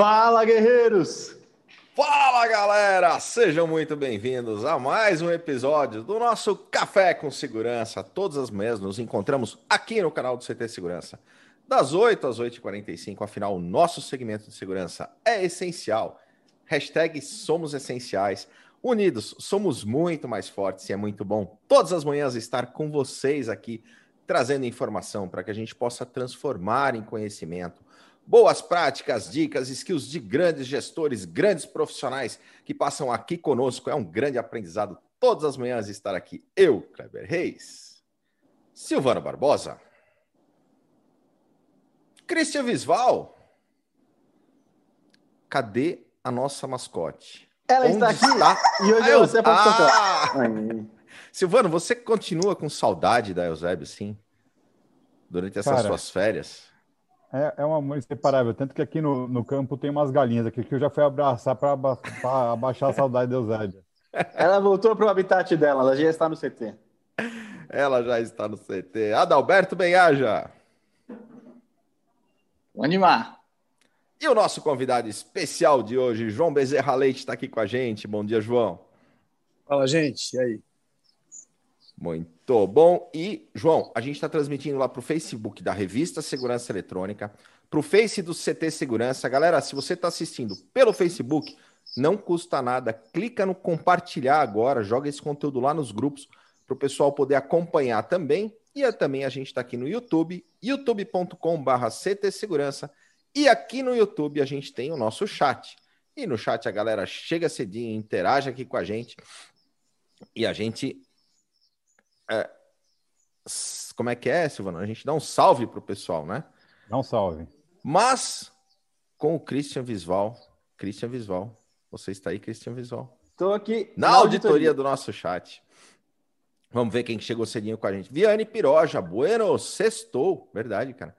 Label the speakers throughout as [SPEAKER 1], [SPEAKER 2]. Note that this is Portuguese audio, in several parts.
[SPEAKER 1] Fala, guerreiros!
[SPEAKER 2] Fala, galera! Sejam muito bem-vindos a mais um episódio do nosso Café com Segurança. Todas as manhãs nos encontramos aqui no canal do CT Segurança, das 8 às 8h45. Afinal, o nosso segmento de segurança é essencial. Hashtag somos essenciais. Unidos, somos muito mais fortes e é muito bom todas as manhãs estar com vocês aqui, trazendo informação para que a gente possa transformar em conhecimento boas práticas, dicas, skills de grandes gestores, grandes profissionais que passam aqui conosco. É um grande aprendizado todas as manhãs estar aqui. Eu, Kleber Reis, Silvano Barbosa, Christian Visval. Cadê a nossa mascote?
[SPEAKER 1] Ela Onde está aqui. Está? E hoje você é ah!
[SPEAKER 2] Silvano, você continua com saudade da Eusébio, sim? Durante essas Cara, suas férias?
[SPEAKER 3] É, é um amor inseparável. Tanto que aqui no, no campo tem umas galinhas aqui que eu já fui abraçar para abaixar a saudade da.
[SPEAKER 1] Ela voltou para o habitat dela, ela já está no CT.
[SPEAKER 2] Ela já está no CT. Adalberto Benhaja.
[SPEAKER 4] Vamos animar.
[SPEAKER 2] E o nosso convidado especial de hoje, João Bezerra Leite, está aqui com a gente. Bom dia, João.
[SPEAKER 5] Fala, gente. E aí?
[SPEAKER 2] Muito bom. E, João, a gente está transmitindo lá para o Facebook da Revista Segurança Eletrônica, para o Face do CT Segurança. Galera, se você está assistindo pelo Facebook, não custa nada. Clica no compartilhar agora, joga esse conteúdo lá nos grupos para o pessoal poder acompanhar também. E também a gente está aqui no YouTube, youtube.com.br CT Segurança e aqui no YouTube a gente tem o nosso chat. E no chat a galera chega cedinho, interage aqui com a gente. E a gente. É, como é que é, Silvano? A gente dá um salve pro pessoal, né?
[SPEAKER 3] Dá um salve.
[SPEAKER 2] Mas com o Christian Visval. Christian Visval. Você está aí, Christian Visval?
[SPEAKER 1] Estou aqui.
[SPEAKER 2] Na, na auditoria, auditoria do nosso chat. Vamos ver quem chegou cedinho com a gente. Viane Piroja, bueno, sextou. Verdade, cara.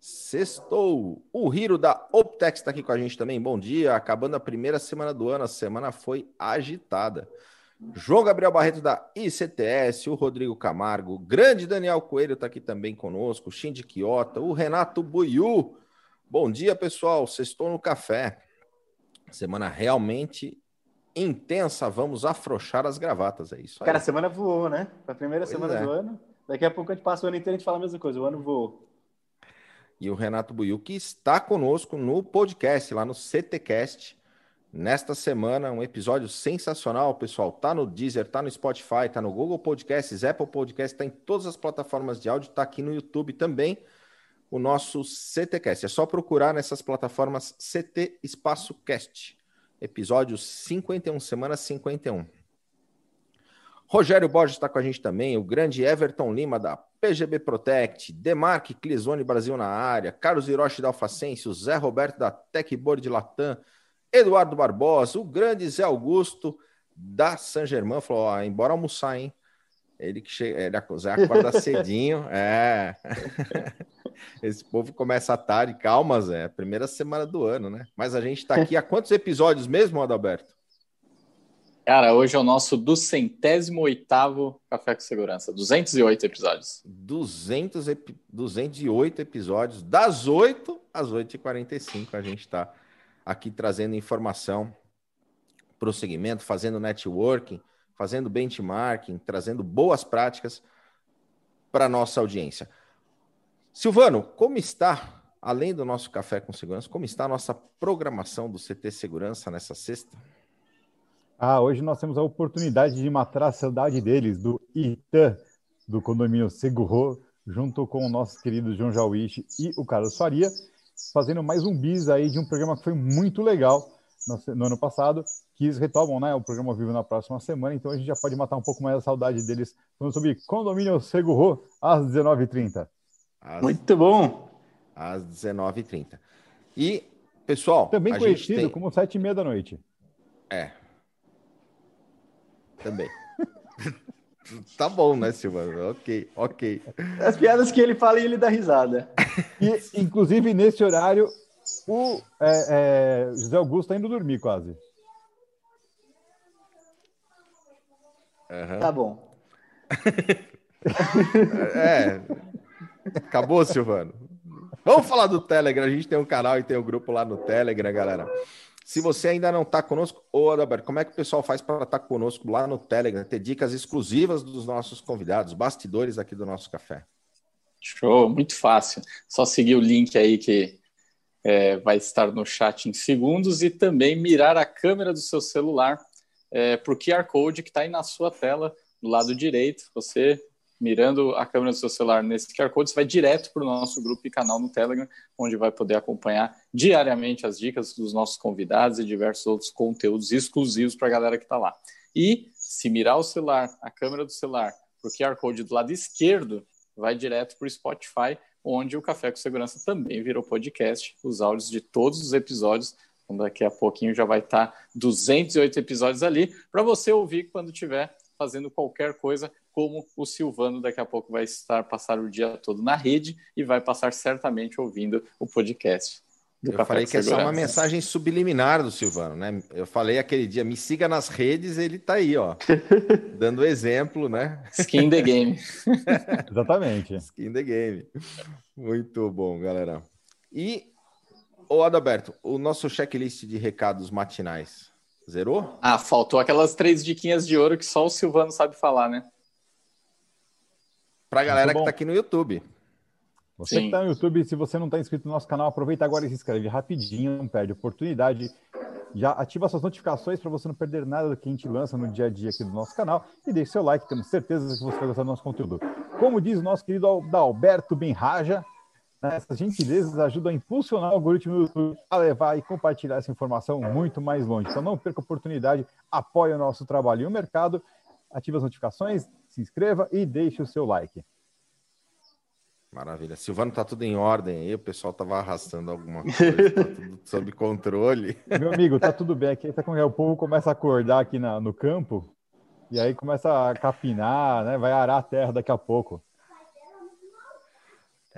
[SPEAKER 2] Sextou. O Hiro da Optex está aqui com a gente também. Bom dia. Acabando a primeira semana do ano, a semana foi agitada. João Gabriel Barreto da ICTS, o Rodrigo Camargo, o grande Daniel Coelho está aqui também conosco, o Shindy Quiota, o Renato Buiu. Bom dia, pessoal. Sextou no café. Semana realmente intensa. Vamos afrouxar as gravatas. É isso
[SPEAKER 1] aí. Cara, a semana voou, né? Foi a primeira pois semana é. do ano. Daqui a pouco a gente passa o ano inteiro e a gente fala a mesma coisa. O ano voou
[SPEAKER 2] e o Renato Buiu, que está conosco no podcast, lá no CTcast. Nesta semana, um episódio sensacional, pessoal. Tá no Deezer, tá no Spotify, tá no Google Podcasts, Apple Podcasts, tá em todas as plataformas de áudio, tá aqui no YouTube também. O nosso CTcast. É só procurar nessas plataformas CT Espaço Cast. Episódio 51, semana 51. Rogério Borges está com a gente também, o grande Everton Lima da PGB Protect, Demarque Clisone Brasil na área, Carlos Hiroshi da Alfacense, o Zé Roberto da Techboard Latam, Eduardo Barbosa, o grande Zé Augusto da San Germain, falou, ó, embora almoçar, hein? Ele que chega, ele Zé acorda cedinho, é. Esse povo começa tarde, calma, Zé, primeira semana do ano, né? Mas a gente está aqui há quantos episódios mesmo, Adalberto?
[SPEAKER 4] Cara, hoje é o nosso do centésimo oitavo Café com Segurança. 208 episódios.
[SPEAKER 2] 200, 208 episódios. Das 8 às 8h45 a gente está aqui trazendo informação para o segmento, fazendo networking, fazendo benchmarking, trazendo boas práticas para nossa audiência. Silvano, como está, além do nosso Café com Segurança, como está a nossa programação do CT Segurança nessa sexta?
[SPEAKER 3] Ah, hoje nós temos a oportunidade de matar a saudade deles, do ITAN, do condomínio Segurro, junto com o nosso querido João Jauiche e o Carlos Faria, fazendo mais um bis aí de um programa que foi muito legal no, no ano passado, que eles retomam né, o programa vivo na próxima semana, então a gente já pode matar um pouco mais a saudade deles falando sobre condomínio Segurro às 19h30.
[SPEAKER 1] Muito bom!
[SPEAKER 2] Às 19h30. E, pessoal.
[SPEAKER 3] Também conhecido tem... como 7h30 da noite.
[SPEAKER 2] É, também. tá bom, né, Silvano? Ok, ok.
[SPEAKER 1] As piadas que ele fala e ele dá risada.
[SPEAKER 3] E, inclusive, nesse horário, o é, é, José Augusto tá indo dormir quase.
[SPEAKER 1] Uhum. Tá bom.
[SPEAKER 2] é. Acabou, Silvano. Vamos falar do Telegram. A gente tem um canal e tem um grupo lá no Telegram, galera. Se você ainda não está conosco, ô Adalberto, como é que o pessoal faz para estar tá conosco lá no Telegram, ter dicas exclusivas dos nossos convidados, bastidores aqui do nosso café?
[SPEAKER 4] Show, muito fácil. Só seguir o link aí que é, vai estar no chat em segundos e também mirar a câmera do seu celular é, para o QR Code que está aí na sua tela, do lado direito. Você mirando a câmera do seu celular nesse QR Code, você vai direto para o nosso grupo e canal no Telegram, onde vai poder acompanhar diariamente as dicas dos nossos convidados e diversos outros conteúdos exclusivos para a galera que está lá. E se mirar o celular, a câmera do celular, para o QR Code do lado esquerdo, vai direto para o Spotify, onde o Café com Segurança também virou podcast. Os áudios de todos os episódios então, daqui a pouquinho já vai estar tá 208 episódios ali para você ouvir quando tiver fazendo qualquer coisa, como o Silvano daqui a pouco vai estar passar o dia todo na rede e vai passar certamente ouvindo o podcast.
[SPEAKER 2] Eu Café falei que essa é uma mensagem subliminar do Silvano, né? Eu falei aquele dia, me siga nas redes, ele tá aí, ó, dando exemplo, né?
[SPEAKER 4] Skin the game.
[SPEAKER 3] Exatamente.
[SPEAKER 2] Skin the game. Muito bom, galera. E, ô Adalberto, o nosso checklist de recados matinais zerou?
[SPEAKER 4] Ah, faltou aquelas três diquinhas de ouro que só o Silvano sabe falar, né?
[SPEAKER 2] Para a galera que está aqui no YouTube.
[SPEAKER 3] Você Sim. que está no YouTube, se você não está inscrito no nosso canal, aproveita agora e se inscreve rapidinho, não perde oportunidade. Já ativa suas notificações para você não perder nada do que a gente lança no dia a dia aqui do nosso canal e deixe seu like, temos certeza que você vai gostar do nosso conteúdo. Como diz o nosso querido Alberto Benraja, essas gentilezas ajudam a impulsionar o algoritmo do YouTube a levar e compartilhar essa informação muito mais longe. Então não perca a oportunidade, apoie o nosso trabalho e o mercado, ative as notificações, se inscreva e deixe o seu like.
[SPEAKER 2] Maravilha. Silvano, tá tudo em ordem aí, o pessoal tava arrastando alguma coisa, tá tudo sob controle.
[SPEAKER 3] Meu amigo, tá tudo bem aqui, tá com... o povo começa a acordar aqui na, no campo e aí começa a capinar, né? Vai arar a terra daqui a pouco.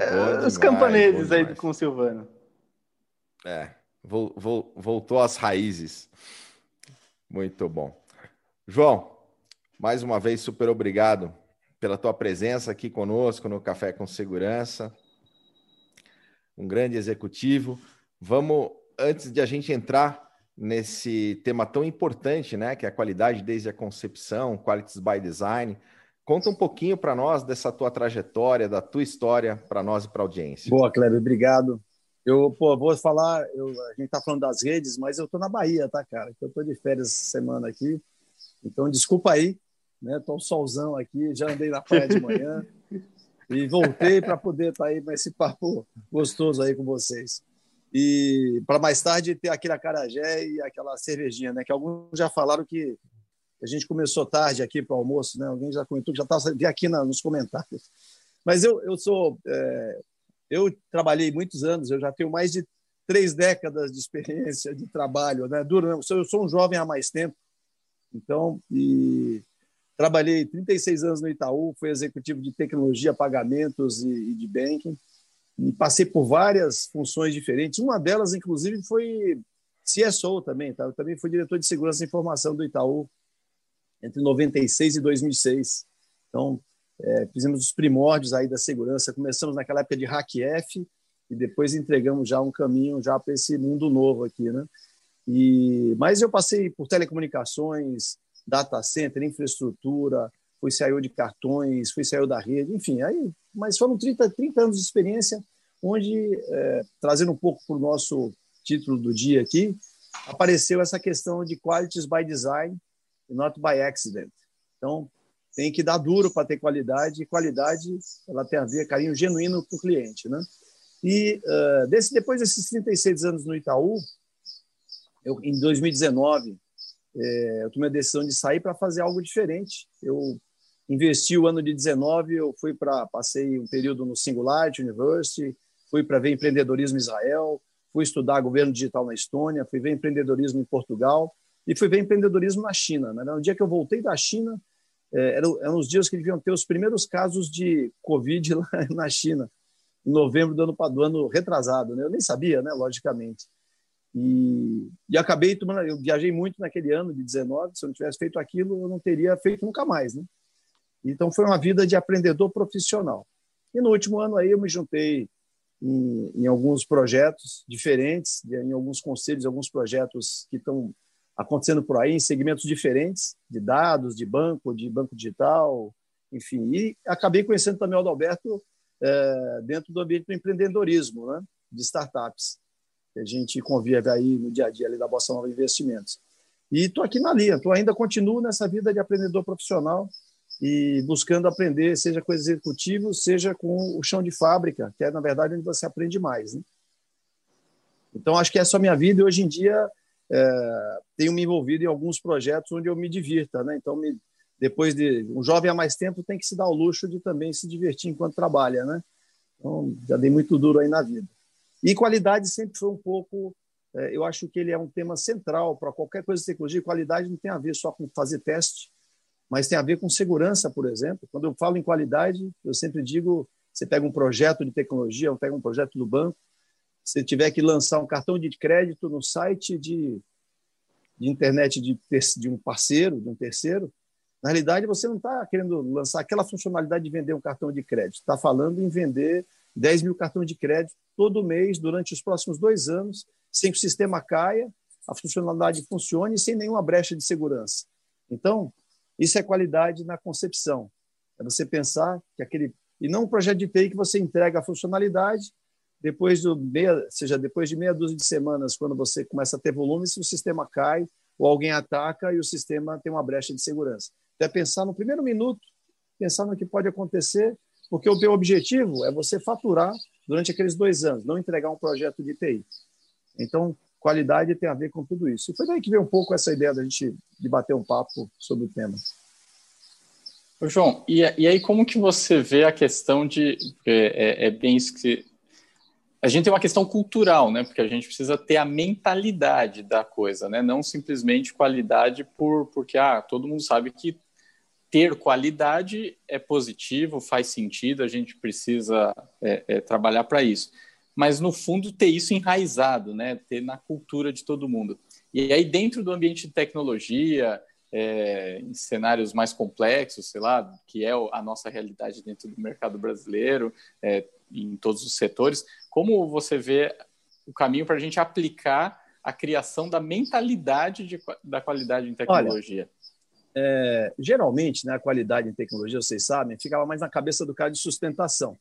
[SPEAKER 1] É, os campaneses aí com o Silvano.
[SPEAKER 2] É, voltou às raízes. Muito bom. João, mais uma vez, super obrigado pela tua presença aqui conosco no Café com Segurança. Um grande executivo. Vamos, antes de a gente entrar nesse tema tão importante, né, que é a qualidade desde a concepção, Qualities by Design, conta um pouquinho para nós dessa tua trajetória, da tua história para nós e para a audiência.
[SPEAKER 5] Boa, Cleber, obrigado. Eu pô, vou falar, eu, a gente está falando das redes, mas eu estou na Bahia, tá, cara? Eu estou de férias essa semana aqui, então desculpa aí né? Tô um solzão aqui, já andei na praia de manhã e voltei para poder estar tá aí nesse papo gostoso aí com vocês. E para mais tarde ter aquele acarajé e aquela cervejinha, né? Que alguns já falaram que a gente começou tarde aqui para o almoço, né? Alguém já comentou já estava aqui na, nos comentários. Mas eu, eu sou. É, eu trabalhei muitos anos, eu já tenho mais de três décadas de experiência de trabalho, né? Duro, eu sou um jovem há mais tempo, então, e Trabalhei 36 anos no Itaú, fui executivo de tecnologia, pagamentos e, de banking. E passei por várias funções diferentes. Uma delas, inclusive, foi CSO também. Tá? Eu também fui diretor de segurança e informação do Itaú entre 96 e 2006. Então, é, fizemos os primórdios aí da segurança. Começamos naquela época de HackF e depois entregamos já um caminho já para esse mundo novo aqui, né? E mas eu passei por telecomunicações, data center, infraestrutura, fui CIO de cartões, fui CIO da rede, enfim, aí, mas foram 30, 30 anos de experiência, onde, é, trazendo um pouco para o nosso título do dia aqui, apareceu essa questão de qualities by design e not by accident. Então, tem que dar duro para ter qualidade, e qualidade ela tem a ver carinho genuíno para o cliente. Né? E uh, desse, depois desses 36 anos no Itaú, eu, em 2019, é, eu tomei a decisão de sair para fazer algo diferente. Eu investi o ano de 19, eu fui para passei um período no Singularity University, fui para ver empreendedorismo em Israel, fui estudar governo digital na Estônia, fui ver empreendedorismo em Portugal e fui ver empreendedorismo na China. Né? No dia que eu voltei da China, é, eram, os dias que deviam ter os primeiros casos de Covid lá na China, em novembro do ano, do ano retrasado. Né? Eu nem sabia, né? logicamente. E, e acabei tomando. Eu viajei muito naquele ano de 19. Se eu não tivesse feito aquilo, eu não teria feito nunca mais, né? Então foi uma vida de aprendedor profissional. E no último ano aí eu me juntei em, em alguns projetos diferentes, em alguns conselhos, alguns projetos que estão acontecendo por aí em segmentos diferentes de dados, de banco, de banco digital, enfim. E acabei conhecendo também o Adalberto é, dentro do ambiente do empreendedorismo, né, de startups, que a gente convive aí no dia a dia ali da Bossa Nova Investimentos. E estou aqui na linha, estou ainda continuo nessa vida de aprendedor profissional e buscando aprender, seja com executivo, seja com o chão de fábrica, que é, na verdade, onde você aprende mais. Né? Então, acho que essa é a minha vida e hoje em dia é, tenho me envolvido em alguns projetos onde eu me divirta. Né? Então, me, depois de um jovem há mais tempo tem que se dar o luxo de também se divertir enquanto trabalha. Né? Então, já dei muito duro aí na vida. E qualidade sempre foi um pouco é, eu acho que ele é um tema central para qualquer coisa de tecnologia. Qualidade não tem a ver só com fazer teste, mas tem a ver com segurança, por exemplo. Quando eu falo em qualidade, eu sempre digo: você pega um projeto de tecnologia, ou pega um projeto do banco, se tiver que lançar um cartão de crédito no site de, de internet de, de um parceiro, de um terceiro, na realidade você não está querendo lançar aquela funcionalidade de vender um cartão de crédito, está falando em vender 10 mil cartões de crédito todo mês durante os próximos dois anos, sem que o sistema caia, a funcionalidade funcione sem nenhuma brecha de segurança. Então, isso é qualidade na concepção. É você pensar que aquele. E não um projeto de TI que você entrega a funcionalidade, depois do meia, seja depois de meia dúzia de semanas, quando você começa a ter volume, o sistema cai ou alguém ataca e o sistema tem uma brecha de segurança. Então, é pensar no primeiro minuto, pensar no que pode acontecer, porque o teu objetivo é você faturar durante aqueles dois anos, não entregar um projeto de TI. Então, qualidade tem a ver com tudo isso. E foi daí que veio um pouco essa ideia da gente debater um papo sobre o tema.
[SPEAKER 4] João, e, e aí como que você vê a questão de é, é, bem isso que a gente tem uma questão cultural, né? Porque a gente precisa ter a mentalidade da coisa, né? Não simplesmente qualidade por porque ah, todo mundo sabe que ter qualidade é positivo, faz sentido, a gente precisa é, é, trabalhar para isso mas no fundo ter isso enraizado, né? Ter na cultura de todo mundo. E aí dentro do ambiente de tecnologia, é, em cenários mais complexos, sei lá, que é a nossa realidade dentro do mercado brasileiro, é, em todos os setores, como você vê o caminho para a gente aplicar a criação da mentalidade de, da qualidade em tecnologia? Olha,
[SPEAKER 5] é, geralmente, né, a qualidade em tecnologia, vocês sabem, ficava mais na cabeça do cara de sustentação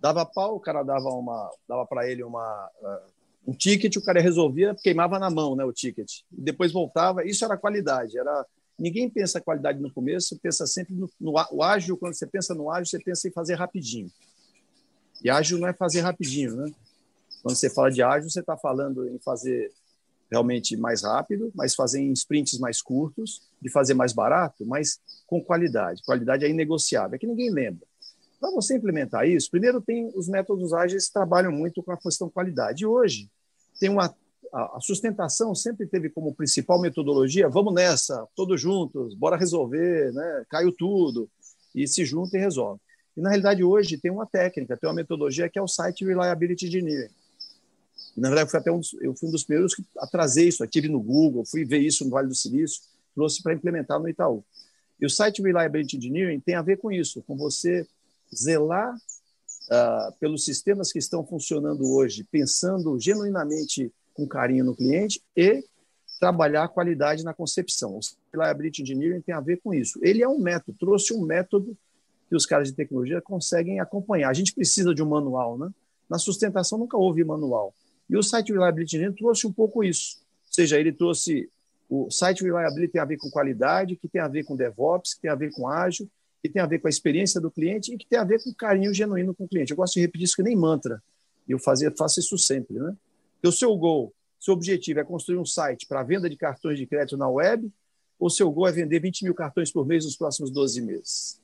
[SPEAKER 5] dava pau, o cara dava uma, dava para ele uma uh, um ticket, o cara resolvia, queimava na mão, né, o ticket. E depois voltava, isso era qualidade, era ninguém pensa qualidade no começo, pensa sempre no, no o ágil, quando você pensa no ágil, você pensa em fazer rapidinho. E ágil não é fazer rapidinho, né? Quando você fala de ágil, você está falando em fazer realmente mais rápido, mas fazer em sprints mais curtos, de fazer mais barato, mas com qualidade. Qualidade é inegociável, é que ninguém lembra. Para você implementar isso, primeiro tem os métodos ágeis que trabalham muito com a questão qualidade. E hoje tem uma a sustentação sempre teve como principal metodologia, vamos nessa, todos juntos, bora resolver, né? Caiu tudo e se junta e resolve. E na realidade hoje tem uma técnica, tem uma metodologia que é o Site Reliability Engineering. E, na verdade, fui até um dos, eu fui um dos primeiros que a trazer isso, tive no Google, fui ver isso no Vale do Silício, trouxe para implementar no Itaú. E o Site Reliability Engineering tem a ver com isso, com você zelar uh, pelos sistemas que estão funcionando hoje, pensando genuinamente com carinho no cliente e trabalhar a qualidade na concepção. O Reliability Engineering tem a ver com isso. Ele é um método, trouxe um método que os caras de tecnologia conseguem acompanhar. A gente precisa de um manual, né? Na sustentação nunca houve manual. E o Site Reliability Engineering trouxe um pouco isso. Ou seja, ele trouxe o Site Reliability tem a ver com qualidade, que tem a ver com DevOps, que tem a ver com ágil, que tem a ver com a experiência do cliente e que tem a ver com carinho genuíno com o cliente. Eu gosto de repetir isso que nem mantra. Eu fazia, faço isso sempre. Né? o seu gol, seu objetivo é construir um site para venda de cartões de crédito na web ou seu gol é vender 20 mil cartões por mês nos próximos 12 meses?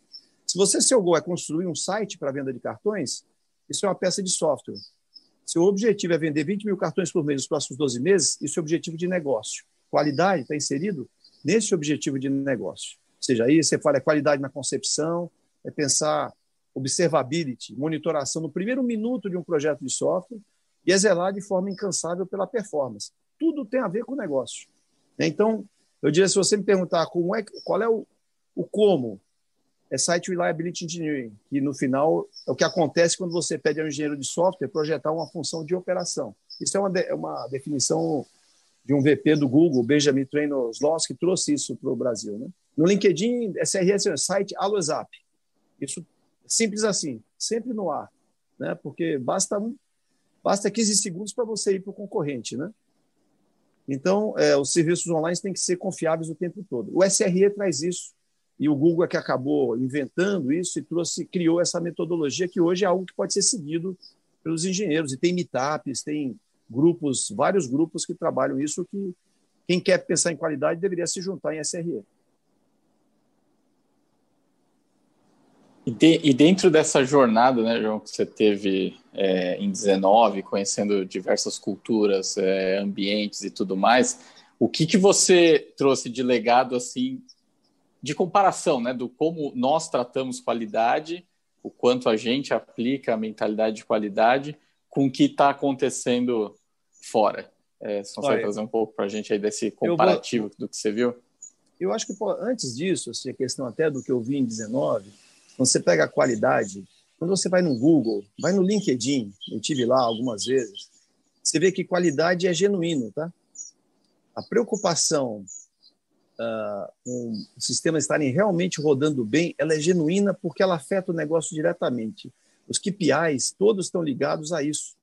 [SPEAKER 5] Se você, seu gol é construir um site para venda de cartões, isso é uma peça de software. Seu objetivo é vender 20 mil cartões por mês nos próximos 12 meses, isso é objetivo de negócio. Qualidade está inserido nesse objetivo de negócio seja, aí você fala é qualidade na concepção, é pensar observability, monitoração no primeiro minuto de um projeto de software e é zelar de forma incansável pela performance. Tudo tem a ver com o negócio. Então, eu diria, se você me perguntar como é, qual é o, o como, é Site Reliability Engineering, que no final é o que acontece quando você pede ao engenheiro de software projetar uma função de operação. Isso é uma, de, é uma definição de um VP do Google, Benjamin Trainor-Sloss, que trouxe isso para o Brasil. Né? No LinkedIn, SRS é site Always. Isso simples assim, sempre no ar, né? porque basta, basta 15 segundos para você ir para o concorrente. Né? Então, é, os serviços online têm que ser confiáveis o tempo todo. O SRE traz isso e o Google é que acabou inventando isso e trouxe, criou essa metodologia que hoje é algo que pode ser seguido pelos engenheiros. E tem meetups, tem grupos, vários grupos que trabalham isso, que quem quer pensar em qualidade deveria se juntar em SRE.
[SPEAKER 4] E, de, e dentro dessa jornada, né, João, que você teve é, em 19, conhecendo diversas culturas, é, ambientes e tudo mais, o que, que você trouxe de legado assim de comparação, né, do como nós tratamos qualidade, o quanto a gente aplica a mentalidade de qualidade com o que está acontecendo fora. É, consegue trazer um pouco para a gente aí desse comparativo vou... do que você viu?
[SPEAKER 5] Eu acho que pô, antes disso, assim, a questão até do que eu vi em 19, quando você pega a qualidade, quando você vai no Google, vai no LinkedIn, eu tive lá algumas vezes, você vê que qualidade é genuíno, tá? A preocupação uh, um, o sistema estarem realmente rodando bem, ela é genuína porque ela afeta o negócio diretamente. Os KPIs todos estão ligados a isso,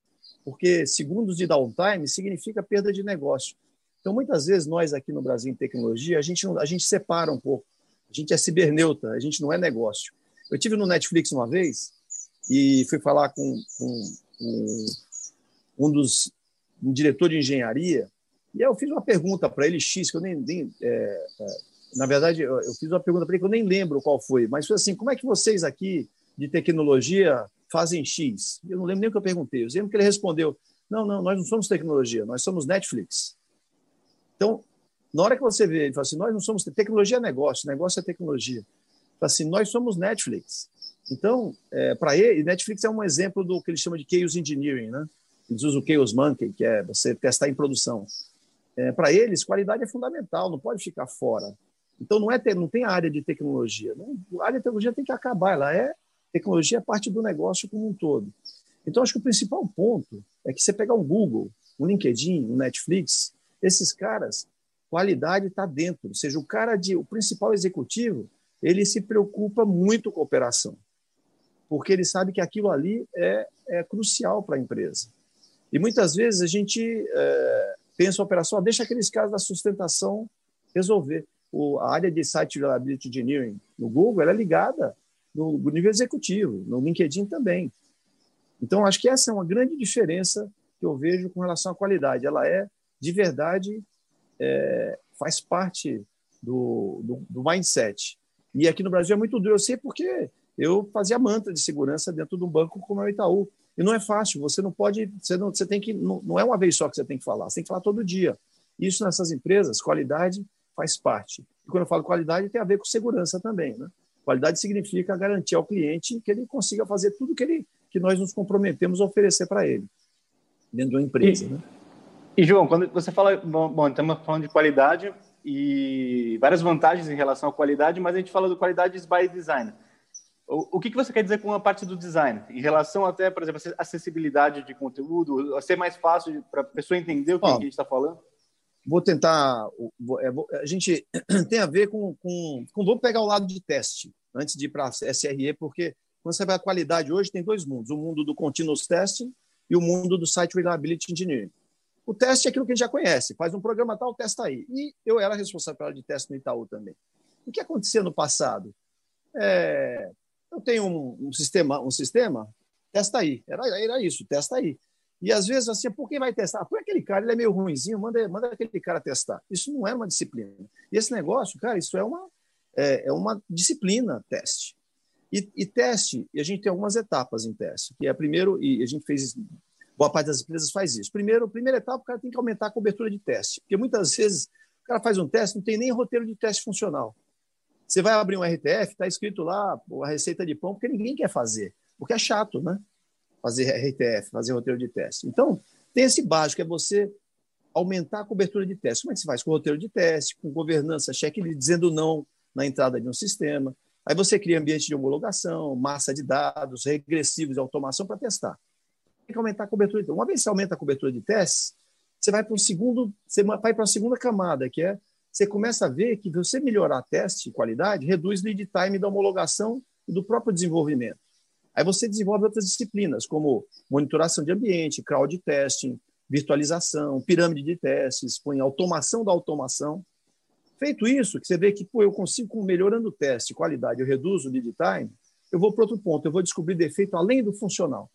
[SPEAKER 5] porque segundos de downtime significa perda de negócio. Então, muitas vezes, nós aqui no Brasil, em tecnologia, a gente, a gente separa um pouco. A gente é ciberneuta, a gente não é negócio. Eu tive no Netflix uma vez e fui falar com, com, com um dos um diretor de engenharia e eu fiz uma pergunta para ele, X, que eu nem. nem é, é, na verdade, eu, eu, fiz uma pergunta para ele que eu nem lembro qual foi, mas foi assim: como é que vocês aqui de tecnologia fazem X? Eu não lembro nem o que eu perguntei. Eu lembro que ele respondeu: não, não, nós não somos tecnologia, nós somos Netflix. Então, na hora que você vê, ele fala assim: nós não somos. Tecnologia é negócio, negócio é tecnologia. Fala assim: nós somos Netflix. Então, é, para ele, Netflix é um exemplo do que ele chama de Chaos Engineering, né? Eles usam o Chaos Monkey, que é você testar em produção é, para eles, qualidade é fundamental, não pode ficar fora. Então, não, é ter, não tem área de tecnologia. Não, a área de tecnologia tem que acabar, ela é tecnologia é parte do negócio como um todo. Então, acho que o principal ponto é que você pegar um Google, um LinkedIn, um Netflix, esses caras, qualidade está dentro. Ou seja, o cara de, o principal executivo, ele se preocupa muito com a operação, porque ele sabe que aquilo ali é, é crucial para a empresa. E muitas vezes a gente é, pensa operação, deixa aqueles caras da sustentação resolver. O, a área de Site Reliability Engineering no Google é ligada no, no nível executivo, no LinkedIn também. Então, acho que essa é uma grande diferença que eu vejo com relação à qualidade. Ela é, de verdade, é, faz parte do, do, do, mindset. E aqui no Brasil é muito duro. Eu sei porque eu fazia manta de segurança dentro de um banco como é o Itaú. E não é fácil, você não pode, você, não, você tem que, não, não é uma vez só que você tem que falar, você tem que falar todo dia. Isso nessas empresas, qualidade faz parte. E quando eu falo qualidade, tem a ver com segurança também. Né? Qualidade significa garantir ao cliente que ele consiga fazer tudo que, ele, que nós nos comprometemos a oferecer para ele, dentro de uma empresa.
[SPEAKER 1] E,
[SPEAKER 5] né?
[SPEAKER 1] e, João, quando você fala, bom, bom, estamos falando de qualidade e várias vantagens em relação à qualidade, mas a gente fala do qualidade by design. O, o que, que você quer dizer com a parte do design? Em relação até, por exemplo, acessibilidade de conteúdo, ser mais fácil para a pessoa entender o que, que a gente está falando?
[SPEAKER 5] Vou tentar. É, a gente tem a ver com, com, com. Vamos pegar o lado de teste, antes de ir para a SRE, porque quando você vai a qualidade hoje, tem dois mundos: o mundo do continuous testing e o mundo do site reliability engineering. O teste é aquilo que a gente já conhece, faz um programa tal, testa aí. E eu era responsável pela de teste no Itaú também. O que acontecia no passado? É, eu tenho um, um, sistema, um sistema, testa aí. Era, era isso, testa aí. E às vezes, assim, por quem vai testar? Põe aquele cara, ele é meio ruinzinho, manda, manda aquele cara testar. Isso não é uma disciplina. E esse negócio, cara, isso é uma, é, é uma disciplina, teste. E, e, teste, e a gente tem algumas etapas em teste, que é primeiro, e a gente fez, boa parte das empresas faz isso. Primeiro, primeira etapa, o cara tem que aumentar a cobertura de teste, porque muitas vezes o cara faz um teste, não tem nem roteiro de teste funcional. Você vai abrir um RTF, está escrito lá a receita de pão, porque ninguém quer fazer, porque é chato, né? Fazer RTF, fazer roteiro de teste. Então, tem esse básico, é você aumentar a cobertura de teste. Como é que se faz? Com roteiro de teste, com governança, cheque dizendo não na entrada de um sistema. Aí você cria ambiente de homologação, massa de dados, regressivos de automação para testar. Tem que aumentar a cobertura. Uma vez que você aumenta a cobertura de testes, você vai para um segundo, você vai para a segunda camada, que é você começa a ver que você melhorar teste e qualidade reduz lead time da homologação e do próprio desenvolvimento. Aí você desenvolve outras disciplinas, como monitoração de ambiente, crowd testing, virtualização, pirâmide de testes, põe automação da automação. Feito isso, que você vê que pô, eu consigo, melhorando o teste, qualidade, eu reduzo o lead time, eu vou para outro ponto, eu vou descobrir defeito além do funcional.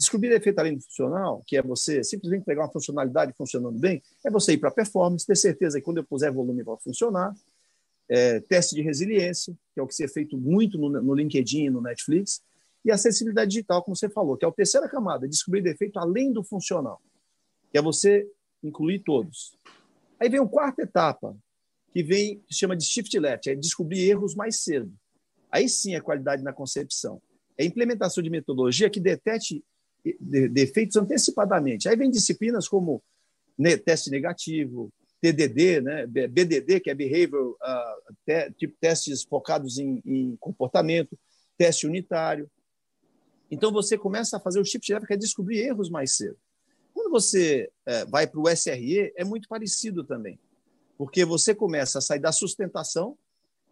[SPEAKER 5] Descobrir defeito além do funcional, que é você simplesmente pegar uma funcionalidade funcionando bem, é você ir para a performance, ter certeza que quando eu puser volume vai funcionar. É, teste de resiliência, que é o que você é feito muito no, no LinkedIn e no Netflix. E acessibilidade digital, como você falou, que é a terceira camada, descobrir defeito além do funcional, que é você incluir todos. Aí vem a quarta etapa, que vem, que se chama de shift left, é descobrir erros mais cedo. Aí sim é qualidade na concepção. É implementação de metodologia que detecte defeitos antecipadamente. Aí vem disciplinas como teste negativo, TDD, né? BDD, que é Behavior, uh, te, tipo, testes focados em, em comportamento, teste unitário. Então, você começa a fazer o chip de que é descobrir erros mais cedo. Quando você é, vai para o SRE, é muito parecido também, porque você começa a sair da sustentação.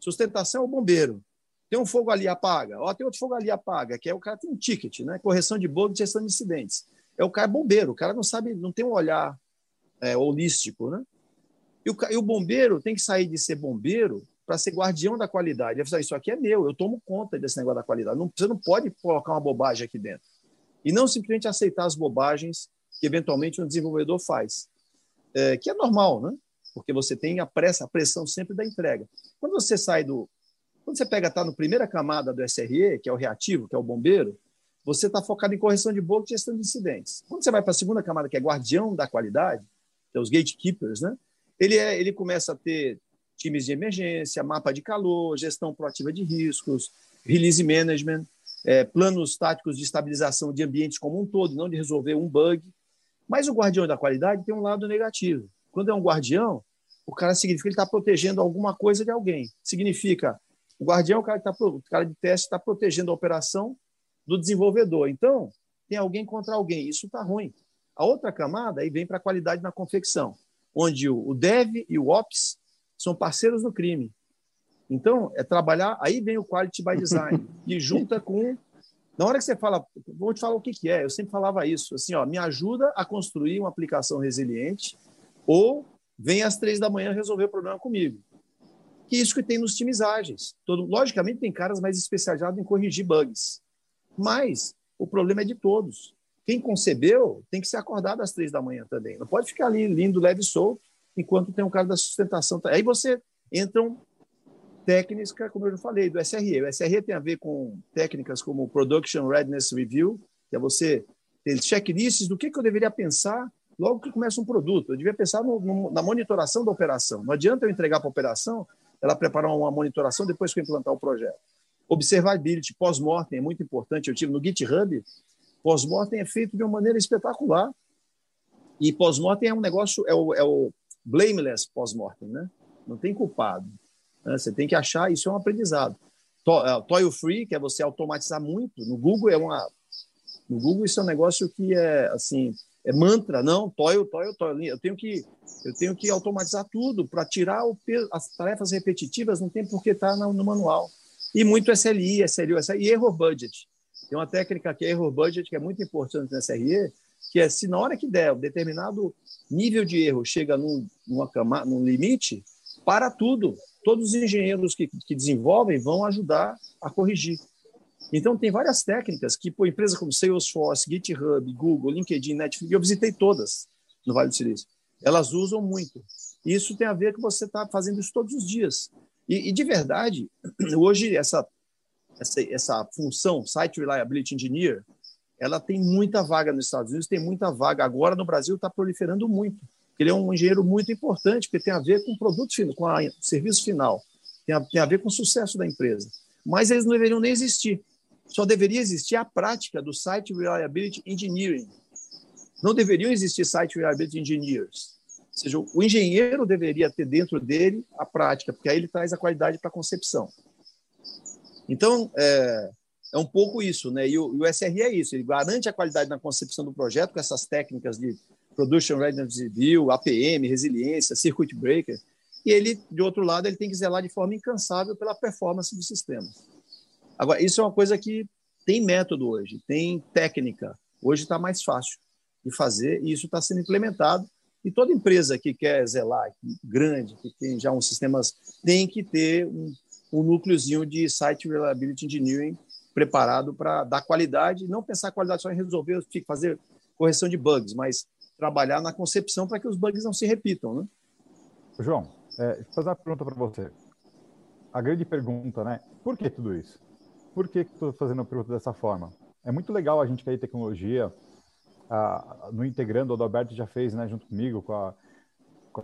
[SPEAKER 5] Sustentação é o bombeiro. Tem um fogo ali, apaga. Ó, tem outro fogo ali, apaga. Que é o cara tem um ticket, né? Correção de bug, gestão de incidentes. É o cara bombeiro. O cara não sabe, não tem um olhar é, holístico, né? E o, e o bombeiro tem que sair de ser bombeiro para ser guardião da qualidade. Ele isso aqui é meu, eu tomo conta desse negócio da qualidade. Não, você não pode colocar uma bobagem aqui dentro. E não simplesmente aceitar as bobagens que eventualmente um desenvolvedor faz, é, que é normal, né? Porque você tem a pressa, a pressão sempre da entrega. Quando você sai do, quando você pega tá no primeira camada do SRE, que é o reativo, que é o bombeiro, você está focado em correção de bug e gestão de incidentes. Quando você vai para a segunda camada, que é guardião da qualidade, que é os gatekeepers, né? Ele é, ele começa a ter times de emergência, mapa de calor, gestão proativa de riscos, release management, é, planos táticos de estabilização de ambientes como um todo, não de resolver um bug. Mas o guardião da qualidade tem um lado negativo. Quando é um guardião, o cara significa que ele está protegendo alguma coisa de alguém. Significa, o guardião é o cara, que tá, o cara de teste está protegendo a operação do desenvolvedor. Então, tem alguém contra alguém. Isso está ruim. A outra camada aí vem para a qualidade na confecção, onde o dev e o ops são parceiros no crime. Então, é trabalhar. Aí vem o quality by design, e junta com. Na hora que você fala, vou te falar o que, que é, eu sempre falava isso, assim, ó, me ajuda a construir uma aplicação resiliente, ou vem às três da manhã resolver o problema comigo. Que isso que tem nos times ágeis. Todo, logicamente, tem caras mais especializados em corrigir bugs. Mas o problema é de todos. Quem concebeu tem que ser acordado às três da manhã também. Não pode ficar ali lindo, leve e solto enquanto tem um cara da sustentação. Aí você entram técnicas, como eu já falei, do SRE. O SRE tem a ver com técnicas como Production Readiness Review, que é você ter checklists do que, que eu deveria pensar logo que começa um produto. Eu devia pensar no, no, na monitoração da operação. Não adianta eu entregar para a operação, ela preparar uma monitoração depois que eu implantar o projeto. Observability, pós-mortem é muito importante. Eu tive no GitHub, pós-mortem é feito de uma maneira espetacular. E pós-mortem é um negócio, é o, é o blameless pós-mortem, né? Não tem culpado. Né? Você tem que achar, isso é um aprendizado. Uh, toil free, que é você automatizar muito. No Google é uma no Google isso é um negócio que é assim, é mantra, não, toil, toil, toil. Eu tenho que eu tenho que automatizar tudo para tirar o, as tarefas repetitivas, não tem por que estar tá no, no, manual. E muito SLI, SLI, SLI e error budget. Tem uma técnica que é error budget, que é muito importante no SRE, que é se na hora que der um determinado nível de erro chega num, numa cama, num limite, para tudo. Todos os engenheiros que, que desenvolvem vão ajudar a corrigir. Então, tem várias técnicas que, por empresas como Salesforce, GitHub, Google, LinkedIn, Netflix, eu visitei todas no Vale do Silício. Elas usam muito. Isso tem a ver com você estar tá fazendo isso todos os dias. E, e, de verdade, hoje, essa, essa, essa função, Site Reliability Engineer, ela tem muita vaga nos Estados Unidos, tem muita vaga. Agora no Brasil está proliferando muito. Ele é um engenheiro muito importante, porque tem a ver com o produto final, com o serviço final, tem a, tem a ver com o sucesso da empresa. Mas eles não deveriam nem existir. Só deveria existir a prática do Site Reliability Engineering. Não deveriam existir Site Reliability Engineers. Ou seja, o engenheiro deveria ter dentro dele a prática, porque aí ele traz a qualidade para a concepção. Então, é, é um pouco isso, né? E o, e o, SRE é isso, ele garante a qualidade na concepção do projeto com essas técnicas de Production Readiness Review, APM, resiliência, Circuit Breaker, e ele, de outro lado, ele tem que zelar de forma incansável pela performance do sistema. Agora, isso é uma coisa que tem método hoje, tem técnica. Hoje está mais fácil de fazer e isso está sendo implementado. E toda empresa que quer zelar, grande, que tem já uns sistemas, tem que ter um, um núcleozinho de Site Reliability Engineering preparado para dar qualidade, não pensar qualidade só em resolver, fazer correção de bugs, mas trabalhar na concepção para que os bugs não se repitam, né?
[SPEAKER 3] João, é, fazer uma pergunta para você. A grande pergunta, né? Por que tudo isso? Por que estou fazendo a pergunta dessa forma? É muito legal a gente que aí tecnologia, a, no Integrando, o Adalberto já fez, né, junto comigo, com a, com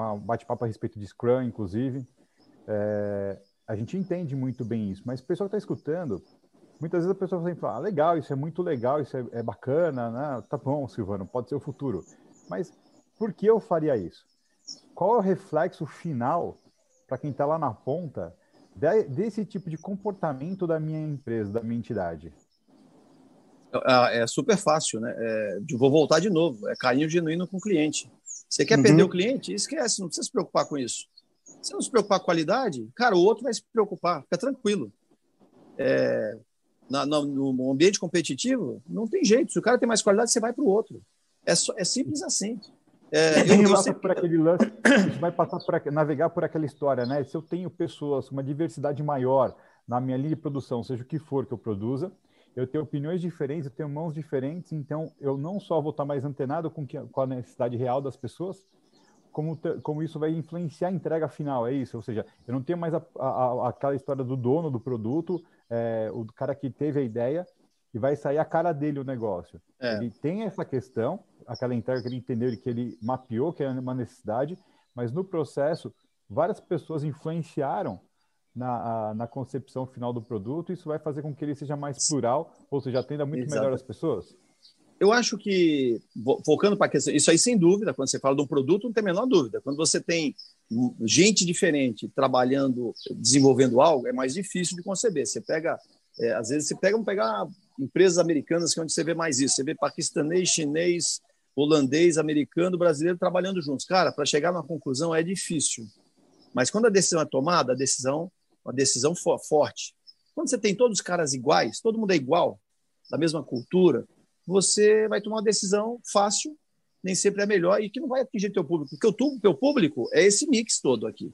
[SPEAKER 3] a um bate-papo a respeito de Scrum, inclusive. É, a gente entende muito bem isso, mas o pessoal que está escutando, muitas vezes a pessoa sempre fala, ah, legal, isso é muito legal, isso é, é bacana, né? Tá bom, Silvano, pode ser o futuro. Mas por que eu faria isso? Qual é o reflexo final para quem está lá na ponta desse tipo de comportamento da minha empresa, da minha entidade?
[SPEAKER 5] É, é super fácil, né? É, vou voltar de novo. É carinho genuíno com o cliente. Você quer uhum. perder o cliente? Esquece, não precisa se preocupar com isso. Se não se preocupar com a qualidade, cara, o outro vai se preocupar, fica tranquilo. É, na, no, no, ambiente competitivo, não tem jeito. Se o cara tem mais qualidade, você vai para o outro. É, só, é simples assim.
[SPEAKER 3] É, eu, eu sempre... por aquele lance, a gente vai passar por, navegar por aquela história, né? Se eu tenho pessoas com uma diversidade maior na minha linha de produção, seja o que for que eu produza, eu tenho opiniões diferentes, eu tenho mãos diferentes, então eu não só vou estar mais antenado com, que, com a necessidade real das pessoas, como, como isso vai influenciar a entrega final, é isso? Ou seja, eu não tenho mais a, a, aquela história do dono do produto, é, o cara que teve a ideia, e vai sair a cara dele o negócio. É. Ele tem essa questão, aquela entrega que ele entendeu, que ele mapeou, que é uma necessidade, mas no processo, várias pessoas influenciaram na, a, na concepção final do produto, isso vai fazer com que ele seja mais plural, ou seja, atenda muito Exato. melhor as pessoas?
[SPEAKER 5] Eu acho que, focando para a questão, isso aí sem dúvida, quando você fala de um produto, não tem a menor dúvida. Quando você tem gente diferente trabalhando, desenvolvendo algo, é mais difícil de conceber. Você pega, é, às vezes, você pega, vamos pegar empresas americanas, que é onde você vê mais isso. Você vê paquistanês, chinês, holandês, americano, brasileiro trabalhando juntos. Cara, para chegar numa conclusão é difícil. Mas quando a decisão é tomada, a decisão, uma decisão forte. Quando você tem todos os caras iguais, todo mundo é igual, da mesma cultura, você vai tomar uma decisão fácil, nem sempre é melhor, e que não vai atingir teu público. Porque o teu público é esse mix todo aqui.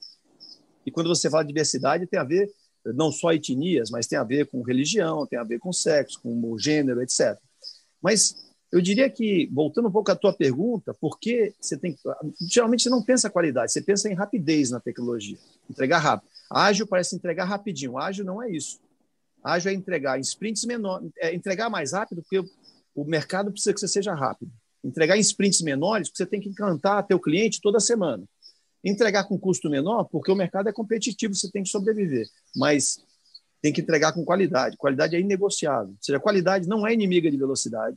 [SPEAKER 5] E quando você fala de diversidade, tem a ver não só etnias, mas tem a ver com religião, tem a ver com sexo, com gênero, etc. Mas eu diria que, voltando um pouco à tua pergunta, por que você tem. Geralmente você não pensa qualidade, você pensa em rapidez na tecnologia, entregar rápido. Ágil parece entregar rapidinho, ágil não é isso. Ágil é entregar em sprints menores, é entregar mais rápido, porque o mercado precisa que você seja rápido. Entregar em sprints menores, porque você tem que encantar teu cliente toda semana. Entregar com custo menor, porque o mercado é competitivo, você tem que sobreviver. Mas tem que entregar com qualidade. Qualidade é inegociável. Ou seja, qualidade não é inimiga de velocidade.